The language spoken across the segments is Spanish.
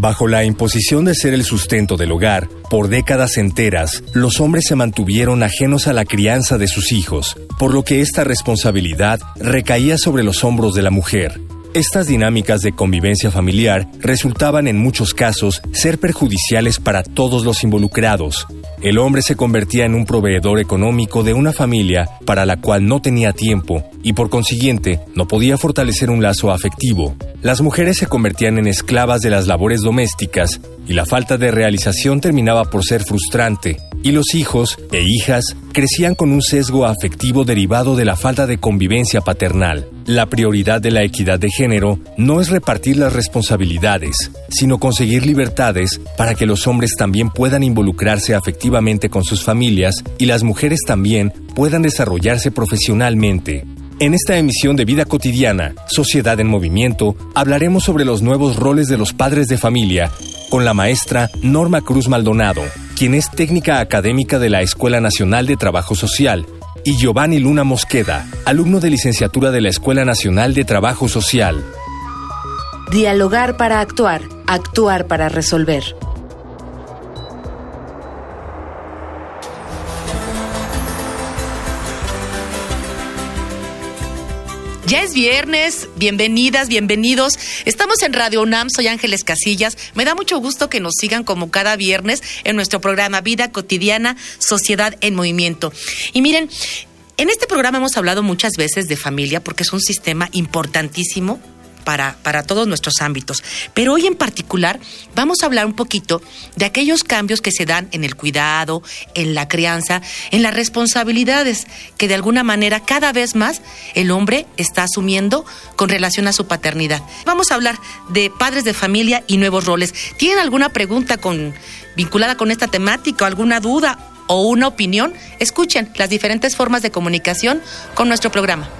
Bajo la imposición de ser el sustento del hogar, por décadas enteras, los hombres se mantuvieron ajenos a la crianza de sus hijos, por lo que esta responsabilidad recaía sobre los hombros de la mujer. Estas dinámicas de convivencia familiar resultaban en muchos casos ser perjudiciales para todos los involucrados. El hombre se convertía en un proveedor económico de una familia para la cual no tenía tiempo y por consiguiente no podía fortalecer un lazo afectivo. Las mujeres se convertían en esclavas de las labores domésticas y la falta de realización terminaba por ser frustrante, y los hijos e hijas crecían con un sesgo afectivo derivado de la falta de convivencia paternal. La prioridad de la equidad de género no es repartir las responsabilidades, sino conseguir libertades para que los hombres también puedan involucrarse afectivamente con sus familias y las mujeres también puedan desarrollarse profesionalmente. En esta emisión de Vida Cotidiana, Sociedad en Movimiento, hablaremos sobre los nuevos roles de los padres de familia con la maestra Norma Cruz Maldonado, quien es técnica académica de la Escuela Nacional de Trabajo Social, y Giovanni Luna Mosqueda, alumno de licenciatura de la Escuela Nacional de Trabajo Social. Dialogar para actuar, actuar para resolver. Ya es viernes, bienvenidas, bienvenidos. Estamos en Radio UNAM, soy Ángeles Casillas. Me da mucho gusto que nos sigan como cada viernes en nuestro programa Vida Cotidiana, Sociedad en Movimiento. Y miren, en este programa hemos hablado muchas veces de familia porque es un sistema importantísimo para, para todos nuestros ámbitos. Pero hoy en particular vamos a hablar un poquito de aquellos cambios que se dan en el cuidado, en la crianza, en las responsabilidades que de alguna manera cada vez más el hombre está asumiendo con relación a su paternidad. Vamos a hablar de padres de familia y nuevos roles. ¿Tienen alguna pregunta con, vinculada con esta temática, alguna duda o una opinión? Escuchen las diferentes formas de comunicación con nuestro programa.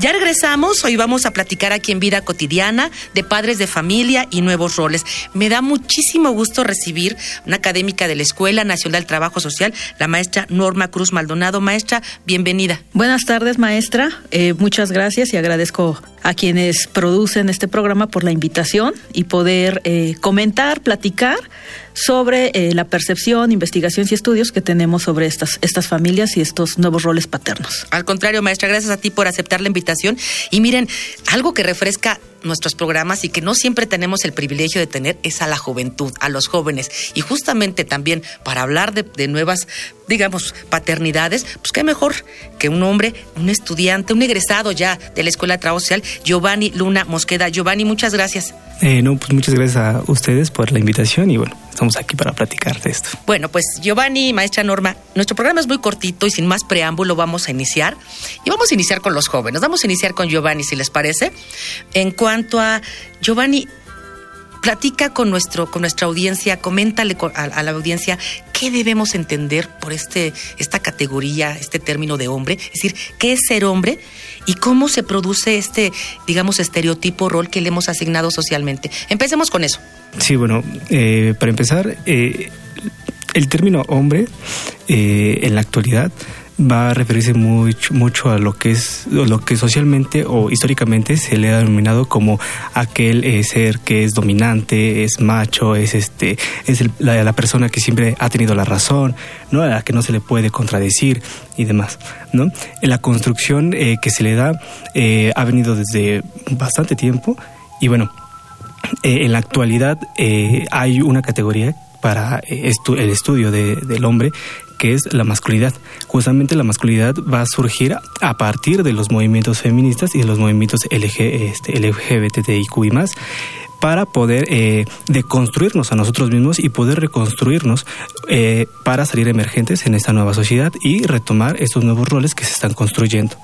Ya regresamos, hoy vamos a platicar aquí en Vida Cotidiana de padres de familia y nuevos roles. Me da muchísimo gusto recibir una académica de la Escuela Nacional del Trabajo Social, la maestra Norma Cruz Maldonado. Maestra, bienvenida. Buenas tardes, maestra. Eh, muchas gracias y agradezco a quienes producen este programa por la invitación y poder eh, comentar, platicar sobre eh, la percepción, investigaciones y estudios que tenemos sobre estas, estas familias y estos nuevos roles paternos. Al contrario, maestra, gracias a ti por aceptar la invitación. Y miren, algo que refresca nuestros programas y que no siempre tenemos el privilegio de tener es a la juventud, a los jóvenes. Y justamente también para hablar de, de nuevas, digamos, paternidades, pues qué mejor que un hombre, un estudiante, un egresado ya de la Escuela de Trabajo Social, Giovanni Luna Mosqueda. Giovanni, muchas gracias. Eh, no, pues muchas gracias a ustedes por la invitación y bueno, estamos aquí para platicar de esto. Bueno, pues Giovanni, maestra Norma, nuestro programa es muy cortito y sin más preámbulo vamos a iniciar. Y vamos a iniciar con los jóvenes. Vamos a iniciar con Giovanni, si les parece. En cuanto a Giovanni, platica con nuestro con nuestra audiencia, coméntale a, a, la audiencia qué debemos entender por este esta categoría, este término de hombre, es decir, qué es ser hombre y cómo se produce este, digamos, estereotipo rol que le hemos asignado socialmente. Empecemos con eso. Sí, bueno, eh, para empezar, eh, el término hombre eh, en la actualidad va a referirse mucho, mucho a lo que es lo que socialmente o históricamente se le ha denominado como aquel eh, ser que es dominante, es macho, es este es el, la, persona que siempre ha tenido la razón, no a la que no se le puede contradecir y demás, ¿no? La construcción eh, que se le da eh, ha venido desde bastante tiempo y bueno, eh, en la actualidad hay una categoría para estu el estudio de, del hombre que es la masculinidad. Justamente la masculinidad va a surgir a partir de los movimientos feministas y de los movimientos LG, este, LGBTIQ y más, para poder eh, deconstruirnos a nosotros mismos y poder reconstruirnos eh, para salir emergentes en esta nueva sociedad y retomar estos nuevos roles que se están construyendo.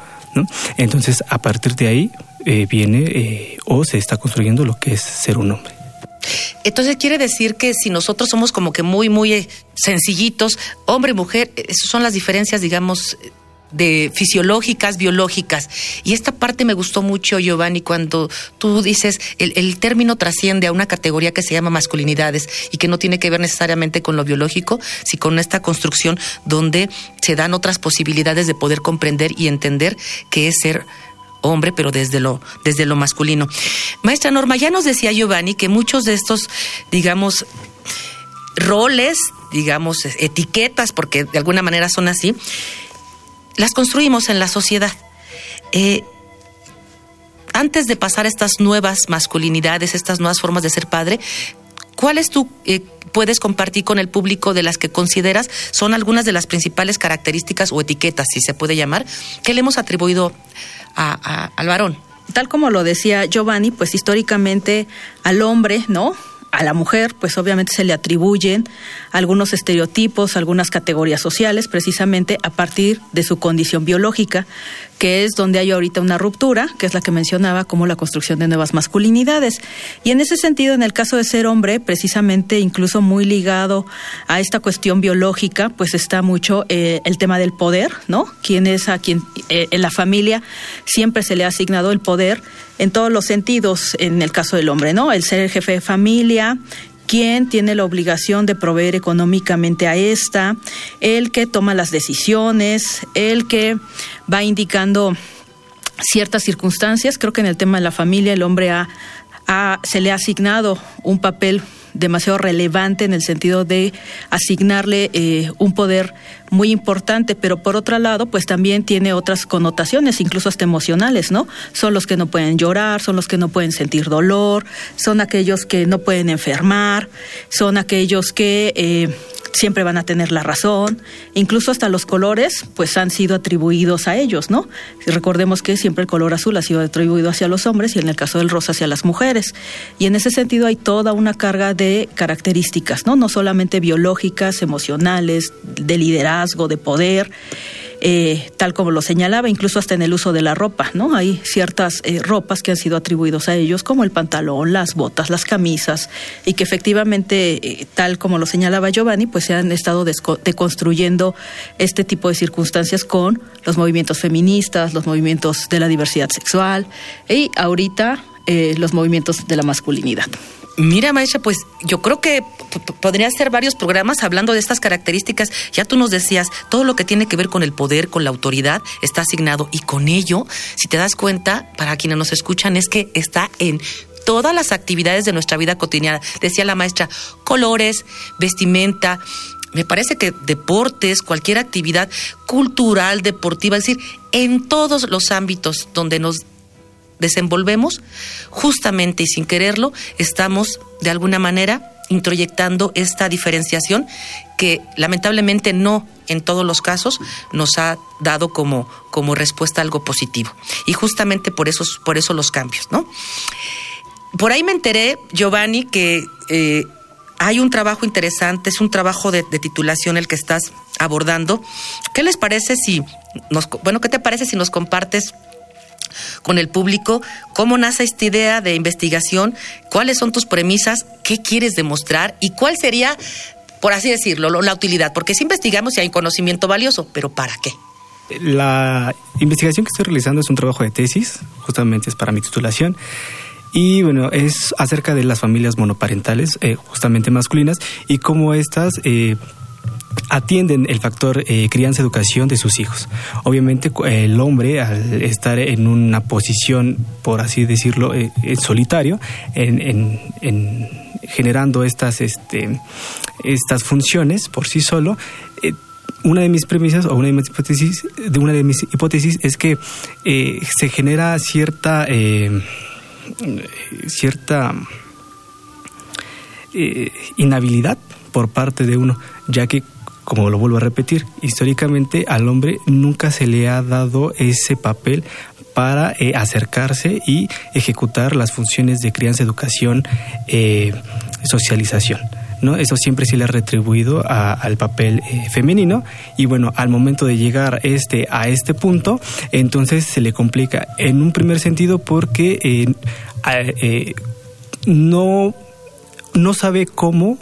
Entonces, a partir de ahí eh, viene o se está construyendo lo que es ser un hombre. Entonces quiere decir que si nosotros somos como que muy, muy sencillitos, hombre y mujer, esas son las diferencias, digamos, de fisiológicas, biológicas. Y esta parte me gustó mucho, Giovanni, cuando tú dices, el, el, término trasciende a una categoría que se llama masculinidades y que no tiene que ver necesariamente con lo biológico, sino con esta construcción donde se dan otras posibilidades de poder comprender y entender qué es ser hombre, pero desde lo, desde lo masculino. Maestra Norma, ya nos decía Giovanni que muchos de estos, digamos, roles, digamos, etiquetas, porque de alguna manera son así, las construimos en la sociedad. Eh, antes de pasar estas nuevas masculinidades, estas nuevas formas de ser padre, ¿cuáles tú eh, puedes compartir con el público de las que consideras son algunas de las principales características o etiquetas, si se puede llamar, que le hemos atribuido al varón? Tal como lo decía Giovanni, pues históricamente al hombre, ¿no? a la mujer, pues obviamente se le atribuyen algunos estereotipos, algunas categorías sociales, precisamente a partir de su condición biológica, que es donde hay ahorita una ruptura, que es la que mencionaba como la construcción de nuevas masculinidades. Y en ese sentido, en el caso de ser hombre, precisamente incluso muy ligado a esta cuestión biológica, pues está mucho eh, el tema del poder, ¿no? Quién es a quien eh, en la familia siempre se le ha asignado el poder en todos los sentidos en el caso del hombre, ¿no? El ser el jefe de familia, quién tiene la obligación de proveer económicamente a esta, el que toma las decisiones, el que va indicando ciertas circunstancias. Creo que en el tema de la familia el hombre ha, se le ha asignado un papel demasiado relevante en el sentido de asignarle eh, un poder muy importante, pero por otro lado, pues también tiene otras connotaciones, incluso hasta emocionales, ¿no? Son los que no pueden llorar, son los que no pueden sentir dolor, son aquellos que no pueden enfermar, son aquellos que eh, siempre van a tener la razón, incluso hasta los colores pues han sido atribuidos a ellos, ¿no? Recordemos que siempre el color azul ha sido atribuido hacia los hombres y en el caso del rosa hacia las mujeres. Y en ese sentido hay toda una carga de características, ¿no? No solamente biológicas, emocionales, de liderazgo, de poder. Eh, tal como lo señalaba, incluso hasta en el uso de la ropa, ¿no? Hay ciertas eh, ropas que han sido atribuidos a ellos, como el pantalón, las botas, las camisas, y que efectivamente, eh, tal como lo señalaba Giovanni, pues se han estado deconstruyendo este tipo de circunstancias con los movimientos feministas, los movimientos de la diversidad sexual y ahorita los movimientos de la masculinidad. Mira, maestra, pues yo creo que podría ser varios programas hablando de estas características. Ya tú nos decías, todo lo que tiene que ver con el poder, con la autoridad, está asignado. Y con ello, si te das cuenta, para quienes nos escuchan, es que está en todas las actividades de nuestra vida cotidiana. Decía la maestra, colores, vestimenta, me parece que deportes, cualquier actividad cultural, deportiva, es decir, en todos los ámbitos donde nos desenvolvemos, justamente y sin quererlo, estamos de alguna manera introyectando esta diferenciación que lamentablemente no en todos los casos nos ha dado como, como respuesta algo positivo. Y justamente por eso, por eso los cambios, ¿no? Por ahí me enteré, Giovanni, que eh, hay un trabajo interesante, es un trabajo de, titulación el que estás abordando. ¿Qué les parece si nos, bueno, qué te parece si nos compartes con el público cómo nace esta idea de investigación, cuáles son tus premisas, qué quieres demostrar y cuál sería, por así decirlo, la utilidad. Porque si investigamos si hay conocimiento valioso, pero ¿para qué? La investigación que estoy realizando es un trabajo de tesis, justamente es para mi titulación. Y bueno, es acerca de las familias monoparentales, eh, justamente masculinas, y cómo estas eh, atienden el factor eh, crianza-educación de sus hijos. Obviamente el hombre al estar en una posición, por así decirlo, eh, en solitario, en, generando estas, este, estas funciones por sí solo, eh, una de mis premisas o una de mis hipótesis, de una de mis hipótesis es que se genera cierta cierta inhabilidad por parte de uno, ya que como lo vuelvo a repetir, históricamente al hombre nunca se le ha dado ese papel para eh, acercarse y ejecutar las funciones de crianza, educación, eh, socialización. ¿no? Eso siempre se le ha retribuido al papel eh, femenino y bueno, al momento de llegar este, a este punto, entonces se le complica en un primer sentido porque no, no sabe cómo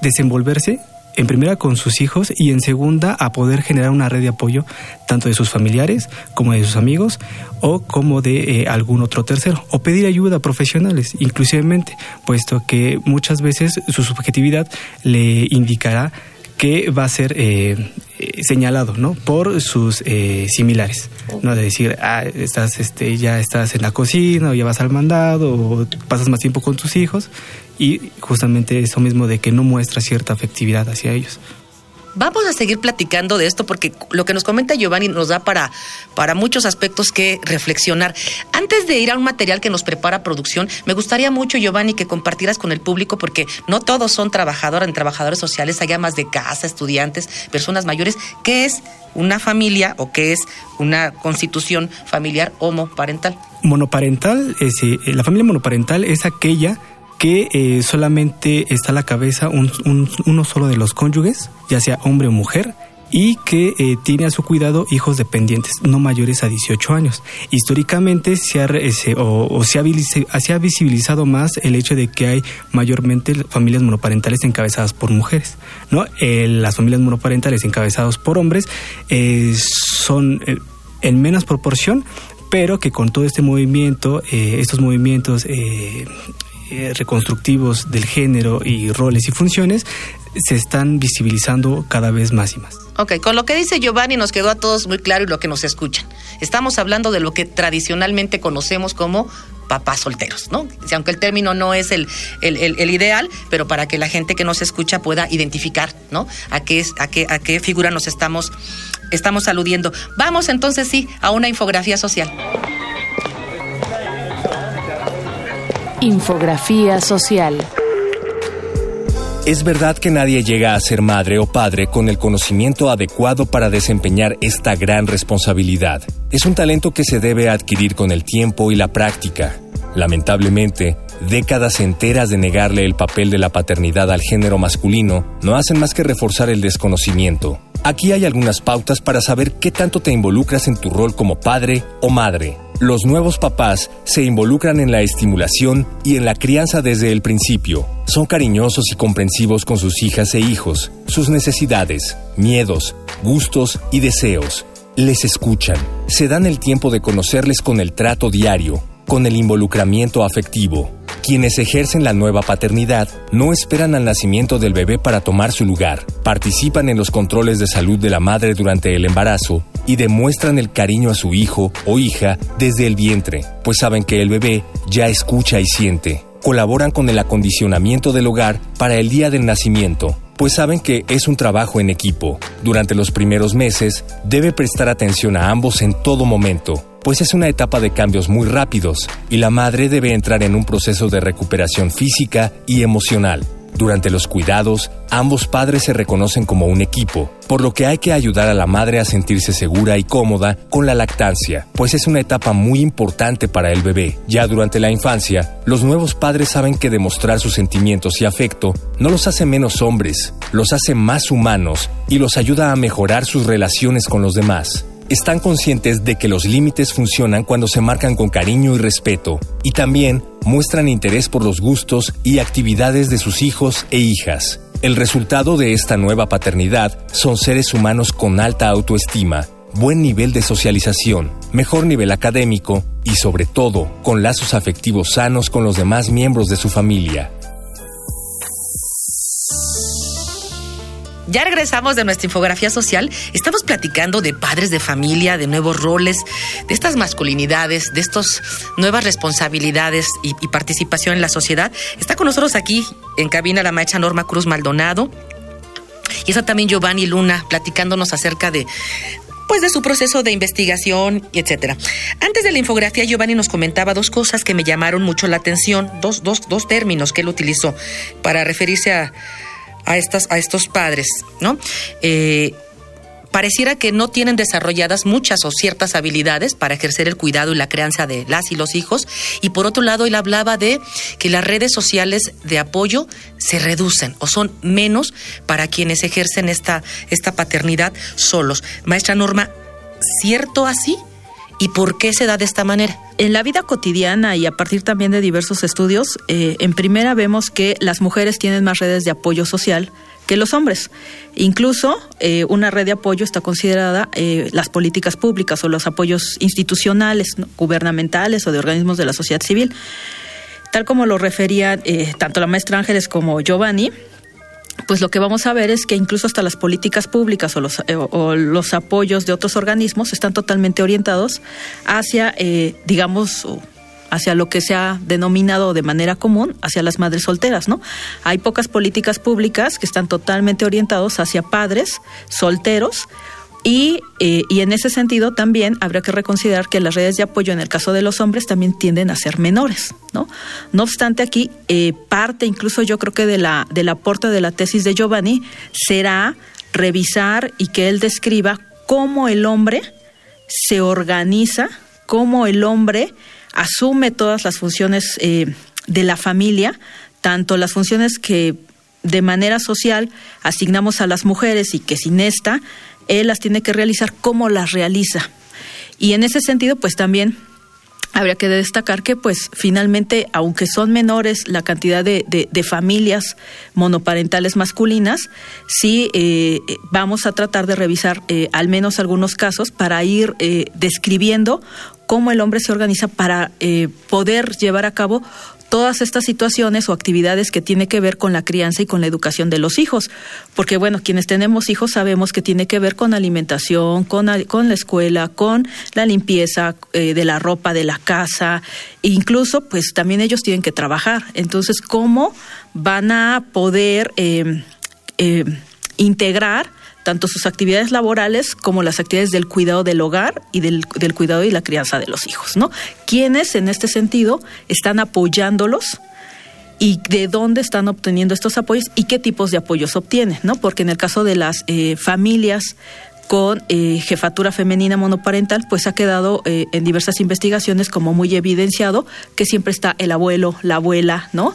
desenvolverse en primera con sus hijos y en segunda a poder generar una red de apoyo tanto de sus familiares como de sus amigos o como de eh, algún otro tercero o pedir ayuda a profesionales inclusivamente puesto que muchas veces su subjetividad le indicará que va a ser eh, eh, señalado no por sus similares no de decir ah, estás este ya estás en la cocina o ya vas al mandado o pasas más tiempo con tus hijos y justamente eso mismo de que no muestra cierta afectividad hacia ellos. Vamos a seguir platicando de esto porque lo que nos comenta Giovanni nos da para, para muchos aspectos que reflexionar. Antes de ir a un material que nos prepara producción, me gustaría mucho, Giovanni, que compartieras con el público porque no todos son trabajadores, trabajadores sociales, hay amas de casa, estudiantes, personas mayores. ¿Qué es una familia o qué es una constitución familiar homoparental? Monoparental, es, eh, la familia monoparental es aquella que eh, solamente está a la cabeza uno solo de los cónyuges, ya sea hombre o mujer, y que eh, tiene a su cuidado hijos dependientes no mayores a 18 años. Históricamente se ha, visibilizado más el hecho de que hay mayormente familias monoparentales encabezadas por mujeres. ¿no? las familias monoparentales encabezadas por hombres eh, son en menos proporción, pero que con todo este movimiento, estos movimientos eh, reconstructivos del género y roles y funciones se están visibilizando cada vez más y más. Ok, con lo que dice Giovanni nos quedó a todos muy claro y lo que nos escuchan. Estamos hablando de lo que tradicionalmente conocemos como papás solteros, ¿no? Aunque el término no es el, el, ideal, pero para que la gente que nos escucha pueda identificar, ¿no? A qué, a qué, a qué figura nos estamos, estamos aludiendo. Vamos entonces sí a una infografía social. Infografía social. Es verdad que nadie llega a ser madre o padre con el conocimiento adecuado para desempeñar esta gran responsabilidad. Es un talento que se debe adquirir con el tiempo y la práctica. Lamentablemente, décadas enteras de negarle el papel de la paternidad al género masculino no hacen más que reforzar el desconocimiento. Aquí hay algunas pautas para saber qué tanto te involucras en tu rol como padre o madre. Los nuevos papás se involucran en la estimulación y en la crianza desde el principio. Son cariñosos y comprensivos con sus hijas e hijos, sus necesidades, miedos, gustos y deseos. Les escuchan, se dan el tiempo de conocerles con el trato diario, con el involucramiento afectivo. Quienes ejercen la nueva paternidad no esperan al nacimiento del bebé para tomar su lugar, participan en los controles de salud de la madre durante el embarazo y demuestran el cariño a su hijo o hija desde el vientre, pues saben que el bebé ya escucha y siente. Colaboran con el acondicionamiento del hogar para el día del nacimiento, pues saben que es un trabajo en equipo. Durante los primeros meses, debe prestar atención a ambos en todo momento, pues es una etapa de cambios muy rápidos y la madre debe entrar en un proceso de recuperación física y emocional. Durante los cuidados, ambos padres se reconocen como un equipo, por lo que hay que ayudar a la madre a sentirse segura y cómoda con la lactancia, pues es una etapa muy importante para el bebé. Ya durante la infancia, los nuevos padres saben que demostrar sus sentimientos y afecto no los hace menos hombres, los hace más humanos y los ayuda a mejorar sus relaciones con los demás están conscientes de que los límites funcionan cuando se marcan con cariño y respeto, y también muestran interés por los gustos y actividades de sus hijos e hijas. El resultado de esta nueva paternidad son seres humanos con alta autoestima, buen nivel de socialización, mejor nivel académico y sobre todo con lazos afectivos sanos con los demás miembros de su familia. Ya regresamos de nuestra infografía social. Estamos platicando de padres de familia, de nuevos roles, de estas masculinidades, de estas nuevas responsabilidades y, participación en la sociedad. Está con nosotros aquí en cabina la maestra Norma Cruz Maldonado. Y está también Giovanni Luna platicándonos acerca de, pues de su proceso de investigación y etcétera. Antes de la infografía, Giovanni nos comentaba dos cosas que me llamaron mucho la atención, dos, dos, dos términos que él utilizó para referirse a, a, estas, a estos padres, ¿no? Eh, pareciera que no tienen desarrolladas muchas o ciertas habilidades para ejercer el cuidado y la crianza de las y los hijos. Y por otro lado, él hablaba de que las redes sociales de apoyo se reducen o son menos para quienes ejercen esta, esta paternidad solos. Maestra Norma, ¿cierto así? ¿Y por qué se da de esta manera? En la vida cotidiana y a partir también de diversos estudios, eh, en primera vemos que las mujeres tienen más redes de apoyo social que los hombres. Incluso eh, una red de apoyo está considerada eh, las políticas públicas o los apoyos institucionales, gubernamentales o de organismos de la sociedad civil. Tal como lo referían tanto la maestra Ángeles como Giovanni, pues lo que vamos a ver es que incluso hasta las políticas públicas o los, eh, los apoyos de otros organismos están totalmente orientados hacia, eh, digamos, hacia lo que se ha denominado de manera común hacia las madres solteras, ¿no? Hay pocas políticas públicas que están totalmente orientados hacia padres solteros y, eh, y, en ese sentido también habría que reconsiderar que las redes de apoyo en el caso de los hombres también tienden a ser menores, ¿no? No obstante aquí, eh, parte incluso yo creo que de la, del aporte de la tesis de Giovanni será revisar y que él describa cómo el hombre se organiza, cómo el hombre asume todas las funciones eh, de la familia, tanto las funciones que de manera social asignamos a las mujeres y que sin esta él las tiene que realizar, cómo las realiza. Y en ese sentido, pues también habría que destacar que pues finalmente aunque son menores la cantidad de, de, familias monoparentales masculinas sí eh, vamos a tratar de revisar eh, al menos algunos casos para ir eh, describiendo cómo el hombre se organiza para poder llevar a cabo todas estas situaciones o actividades que tiene que ver con la crianza y con la educación de los hijos. Porque bueno, quienes tenemos hijos sabemos que tiene que ver con alimentación, con, con la escuela, con la limpieza eh, de la ropa, de la casa, e incluso pues también ellos tienen que trabajar. Entonces, ¿cómo van a poder eh, eh, integrar tanto sus actividades laborales como las actividades del cuidado del hogar y del, cuidado y la crianza de los hijos, ¿no? Quienes en este sentido están apoyándolos y de dónde están obteniendo estos apoyos y qué tipos de apoyos obtienen, ¿no? Porque en el caso de las eh, familias con eh, jefatura femenina monoparental, pues ha quedado eh, en diversas investigaciones como muy evidenciado que siempre está el abuelo, la abuela, ¿no?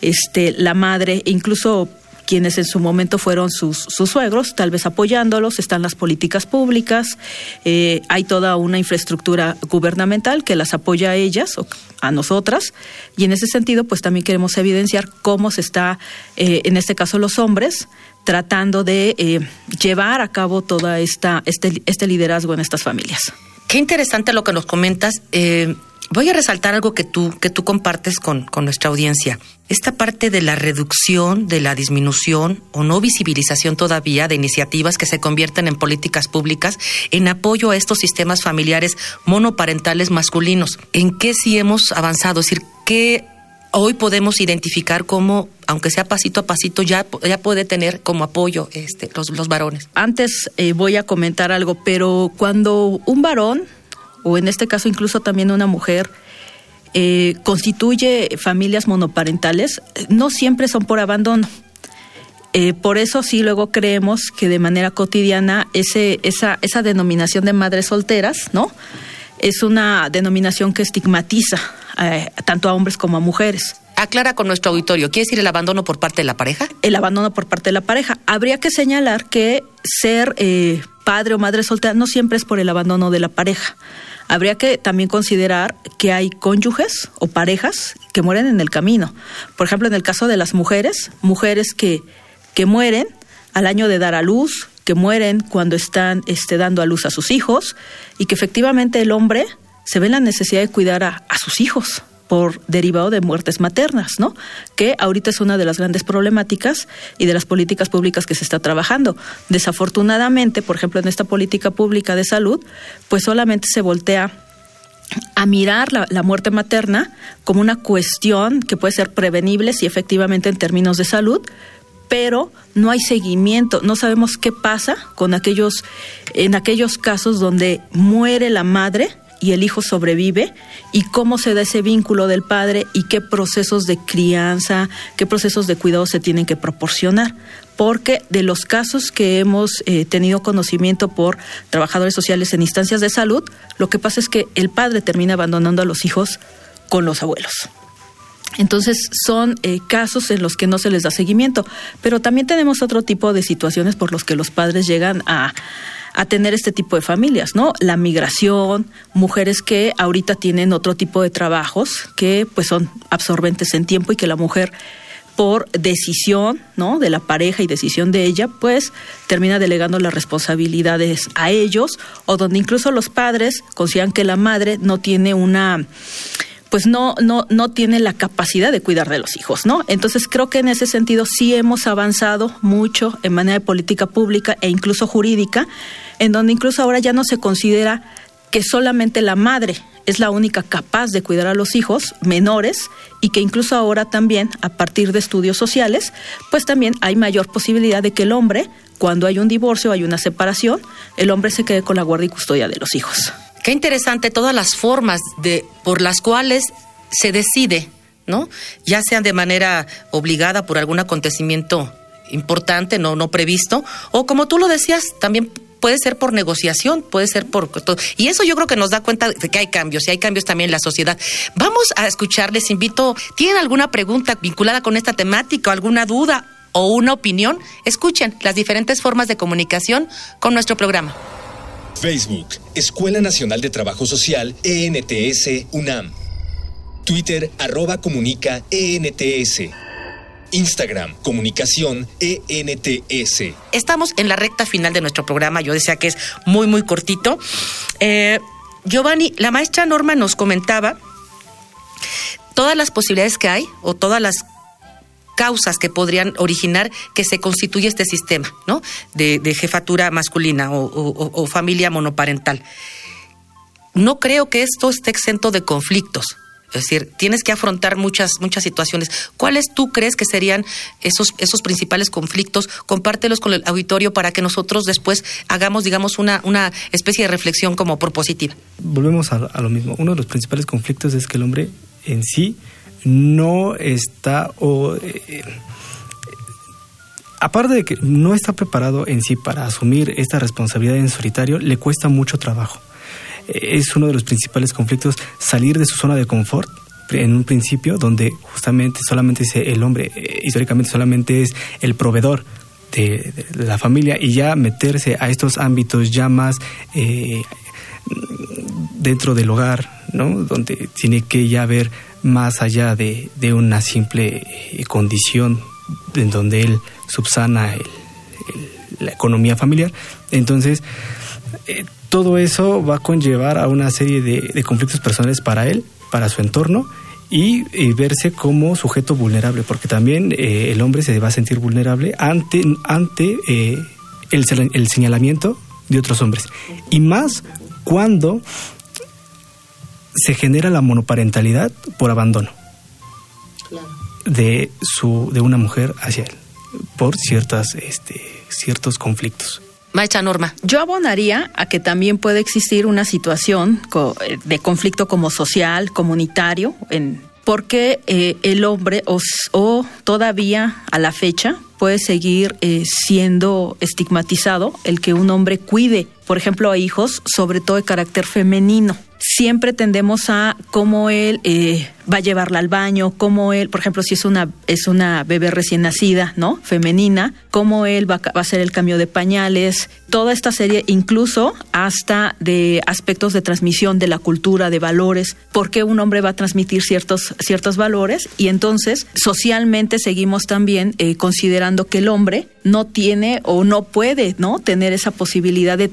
Este, la madre, incluso quienes en su momento fueron sus, suegros, tal vez apoyándolos, están las políticas públicas, eh, hay toda una infraestructura gubernamental que las apoya a ellas o a nosotras, y en ese sentido, pues también queremos evidenciar cómo se está, eh, en este caso los hombres, tratando de eh, llevar a cabo toda esta este, este liderazgo en estas familias. Qué interesante lo que nos comentas. Voy a resaltar algo que tú, que tú compartes con, con nuestra audiencia. Esta parte de la reducción, de la disminución o no visibilización todavía de iniciativas que se convierten en políticas públicas en apoyo a estos sistemas familiares monoparentales masculinos. ¿En qué sí hemos avanzado? Es decir, ¿qué hoy podemos identificar como, aunque sea pasito a pasito, ya, ya puede tener como apoyo este, los, los varones. Antes eh, voy a comentar algo, pero cuando un varón o en este caso incluso también una mujer, eh, constituye familias monoparentales, no siempre son por abandono. Eh, por eso sí luego creemos que de manera cotidiana ese, esa, esa denominación de madres solteras, ¿no? Es una denominación que estigmatiza eh, tanto a hombres como a mujeres. Aclara con nuestro auditorio, ¿quiere decir el abandono por parte de la pareja? El abandono por parte de la pareja. Habría que señalar que ser padre o madre soltera no siempre es por el abandono de la pareja. Habría que también considerar que hay cónyuges o parejas que mueren en el camino. Por ejemplo, en el caso de las mujeres, mujeres que, que mueren al año de dar a luz, que mueren cuando están este, dando a luz a sus hijos y que efectivamente el hombre se ve la necesidad de cuidar a sus hijos por derivado de muertes maternas, ¿no? Que ahorita es una de las grandes problemáticas y de las políticas públicas que se está trabajando. Desafortunadamente, por ejemplo, en esta política pública de salud, pues solamente se voltea a mirar la, muerte materna como una cuestión que puede ser prevenible si efectivamente en términos de salud, pero no hay seguimiento, no sabemos qué pasa con aquellos, en aquellos casos donde muere la madre y el hijo sobrevive y cómo se da ese vínculo del padre y qué procesos de crianza, qué procesos de cuidado se tienen que proporcionar. porque de los casos que hemos eh, tenido conocimiento por trabajadores sociales en instancias de salud, lo que pasa es que el padre termina abandonando a los hijos con los abuelos. Entonces son eh, casos en los que no se les da seguimiento, pero también tenemos otro tipo de situaciones por los que los padres llegan a, a tener este tipo de familias, ¿no? La migración, mujeres que ahorita tienen otro tipo de trabajos que pues son absorbentes en tiempo y que la mujer por decisión, ¿no? de la pareja y decisión de ella, pues termina delegando las responsabilidades a ellos o donde incluso los padres consideran que la madre no tiene una pues no, no, no tiene la capacidad de cuidar de los hijos, ¿no? Entonces creo que en ese sentido sí hemos avanzado mucho en manera de política pública e incluso jurídica, en donde incluso ahora ya no se considera que solamente la madre es la única capaz de cuidar a los hijos menores y que incluso ahora también, a partir de estudios sociales, pues también hay mayor posibilidad de que el hombre, cuando hay un divorcio, hay una separación, el hombre se quede con la guardia y custodia de los hijos. Qué interesante todas las formas de por las cuales se decide, ¿no? Ya sean de manera obligada por algún acontecimiento importante, no, no previsto, o como tú lo decías, también puede ser por negociación, puede ser por todo. Y eso yo creo que nos da cuenta de que hay cambios y hay cambios también en la sociedad. Vamos a escuchar, les invito, ¿tienen alguna pregunta vinculada con esta temática, alguna duda o una opinión? Escuchen las diferentes formas de comunicación con nuestro programa. Facebook, Escuela Nacional de Trabajo Social, ENTS, UNAM. Twitter, arroba comunica, ENTS. Instagram, comunicación, ENTS. Estamos en la recta final de nuestro programa, yo decía que es muy, muy cortito. Eh, Giovanni, la maestra Norma nos comentaba todas las posibilidades que hay o todas las causas que podrían originar que se constituya este sistema, ¿no? De, jefatura masculina o, familia monoparental. No creo que esto esté exento de conflictos. Es decir, tienes que afrontar muchas, muchas situaciones. ¿Cuáles tú crees que serían esos, esos principales conflictos? Compártelos con el auditorio para que nosotros después hagamos, digamos, una, una especie de reflexión como propositiva. Volvemos a, a lo mismo. Uno de los principales conflictos es que el hombre en sí no está o eh, aparte de que no está preparado en sí para asumir esta responsabilidad en solitario, le cuesta mucho trabajo. Eh, es uno de los principales conflictos salir de su zona de confort en un principio donde justamente solamente el hombre eh, históricamente solamente es el proveedor de, la familia y ya meterse a estos ámbitos ya más dentro del hogar, ¿no? Donde tiene que ya ver más allá de, una simple eh, condición en donde él subsana la economía familiar. Entonces, eh, todo eso va a conllevar a una serie de, conflictos personales para él, para su entorno, y, verse como sujeto vulnerable, porque también eh, el hombre se va a sentir vulnerable ante, ante el, el señalamiento de otros hombres. Y más cuando se genera la monoparentalidad por abandono de su de una mujer hacia él por ciertas este ciertos conflictos. Maestra Norma. Yo abonaría a que también puede existir una situación de conflicto como social, comunitario, en, porque eh, el hombre o, todavía a la fecha puede seguir eh, siendo estigmatizado el que un hombre cuide, por ejemplo, a hijos, sobre todo de carácter femenino siempre tendemos a cómo él eh, va a llevarla al baño, cómo él, por ejemplo, si es una, es una bebé recién nacida, ¿no? Femenina, cómo él va, a hacer el cambio de pañales, toda esta serie, incluso hasta de aspectos de transmisión de la cultura, de valores, por qué un hombre va a transmitir ciertos, ciertos valores y entonces socialmente seguimos también eh, considerando que el hombre no tiene o no puede, ¿no? Tener esa posibilidad de,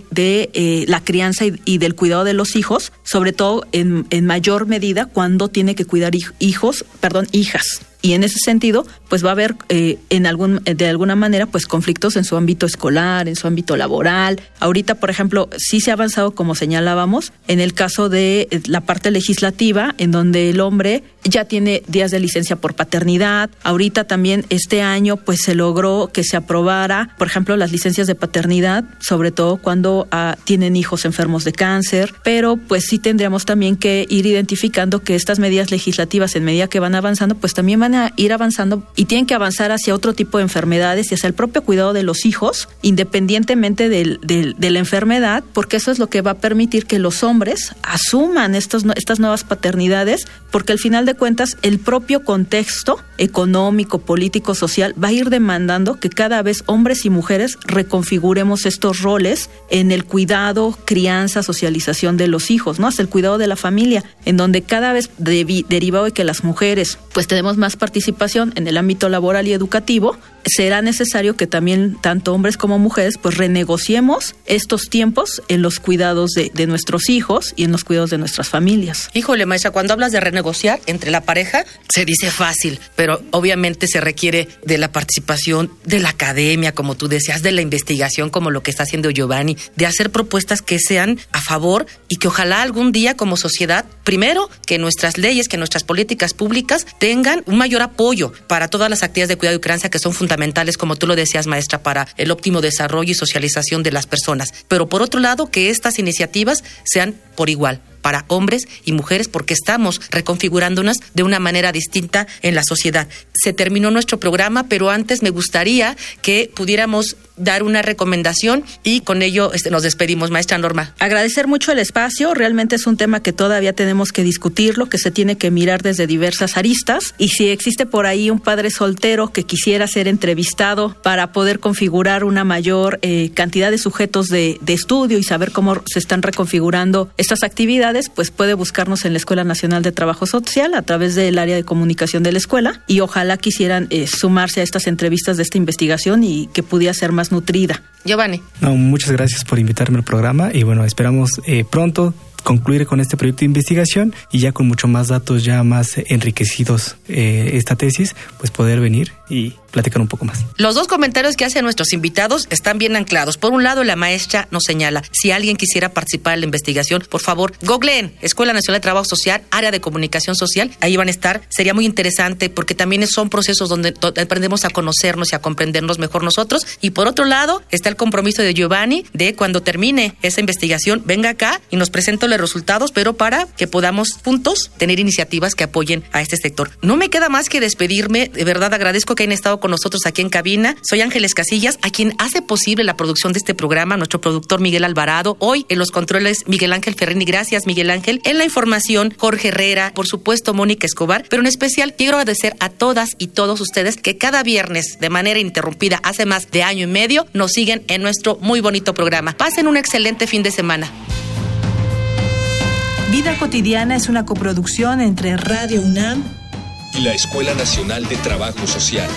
eh, la crianza y, y, del cuidado de los hijos, sobre todo en, en mayor medida cuando tiene que cuidar cuidar hijos, perdón, hijas y en ese sentido pues va a haber eh, en algún de alguna manera pues conflictos en su ámbito escolar en su ámbito laboral. Ahorita por ejemplo sí se ha avanzado como señalábamos en el caso de eh, la parte legislativa en donde el hombre ya tiene días de licencia por paternidad. Ahorita también este año pues se logró que se aprobara por ejemplo las licencias de paternidad sobre todo cuando ah, tienen hijos enfermos de cáncer. Pero pues sí tendríamos también que ir identificando que estas medidas legislativas en medida que van avanzando pues también van van a ir avanzando y tienen que avanzar hacia otro tipo de enfermedades y hacia el propio cuidado de los hijos, independientemente del, del, de la enfermedad, porque eso es lo que va a permitir que los hombres asuman estos, estas nuevas paternidades, porque al final de cuentas el propio contexto económico, político, social va a ir demandando que cada vez hombres y mujeres reconfiguremos estos roles en el cuidado, crianza, socialización de los hijos, ¿no? Hasta el cuidado de la familia, en donde cada vez derivado de que las mujeres pues tenemos más participación en el ámbito laboral y educativo, será necesario que también tanto hombres como mujeres pues renegociemos estos tiempos en los cuidados de, nuestros hijos y en los cuidados de nuestras familias. Híjole, maestra, cuando hablas de renegociar entre la pareja, se dice fácil, pero obviamente se requiere de la participación de la academia, como tú decías, de la investigación, como lo que está haciendo Giovanni, de hacer propuestas que sean a favor y que ojalá algún día como sociedad, primero, que nuestras leyes, que nuestras políticas públicas tengan un mayor apoyo para todas las actividades de cuidado y crianza que son fundamentales fundamentales, como tú lo decías, maestra, para el óptimo desarrollo y socialización de las personas. Pero por otro lado, que estas iniciativas sean por igual para hombres y mujeres porque estamos reconfigurándonos de una manera distinta en la sociedad. Se terminó nuestro programa, pero antes me gustaría que pudiéramos dar una recomendación y con ello este, nos despedimos, maestra Norma. Agradecer mucho el espacio, realmente es un tema que todavía tenemos que discutirlo, que se tiene que mirar desde diversas aristas y si existe por ahí un padre soltero que quisiera ser entrevistado para poder configurar una mayor eh, cantidad de sujetos de, de estudio y saber cómo se están reconfigurando estas actividades, pues puede buscarnos en la Escuela Nacional de Trabajo Social a través del área de comunicación de la escuela y ojalá quisieran eh, sumarse a estas entrevistas de esta investigación y que pudiera ser más nutrida. Giovanni. No, muchas gracias por invitarme al programa y bueno, esperamos eh, pronto concluir con este proyecto de investigación y ya con mucho más datos, ya más enriquecidos eh, esta tesis, pues poder venir y platicar un poco más. Los dos comentarios que hacen nuestros invitados están bien anclados. Por un lado, la maestra nos señala, si alguien quisiera participar en la investigación, por favor, googleen Escuela Nacional de Trabajo Social, Área de Comunicación Social, ahí van a estar. Sería muy interesante porque también son procesos donde aprendemos a conocernos y a comprendernos mejor nosotros. Y por otro lado, está el compromiso de Giovanni de cuando termine esa investigación, venga acá y nos presente los resultados, pero para que podamos juntos tener iniciativas que apoyen a este sector. No me queda más que despedirme, de verdad agradezco que hayan estado con nosotros aquí en cabina. Soy Ángeles Casillas, a quien hace posible la producción de este programa, nuestro productor Miguel Alvarado. Hoy en los controles Miguel Ángel Ferrini, gracias Miguel Ángel. En la información Jorge Herrera, por supuesto Mónica Escobar, pero en especial quiero agradecer a todas y todos ustedes que cada viernes de manera interrumpida hace más de año y medio nos siguen en nuestro muy bonito programa. Pasen un excelente fin de semana. Vida cotidiana es una coproducción entre Radio UNAM y la Escuela Nacional de Trabajo Social.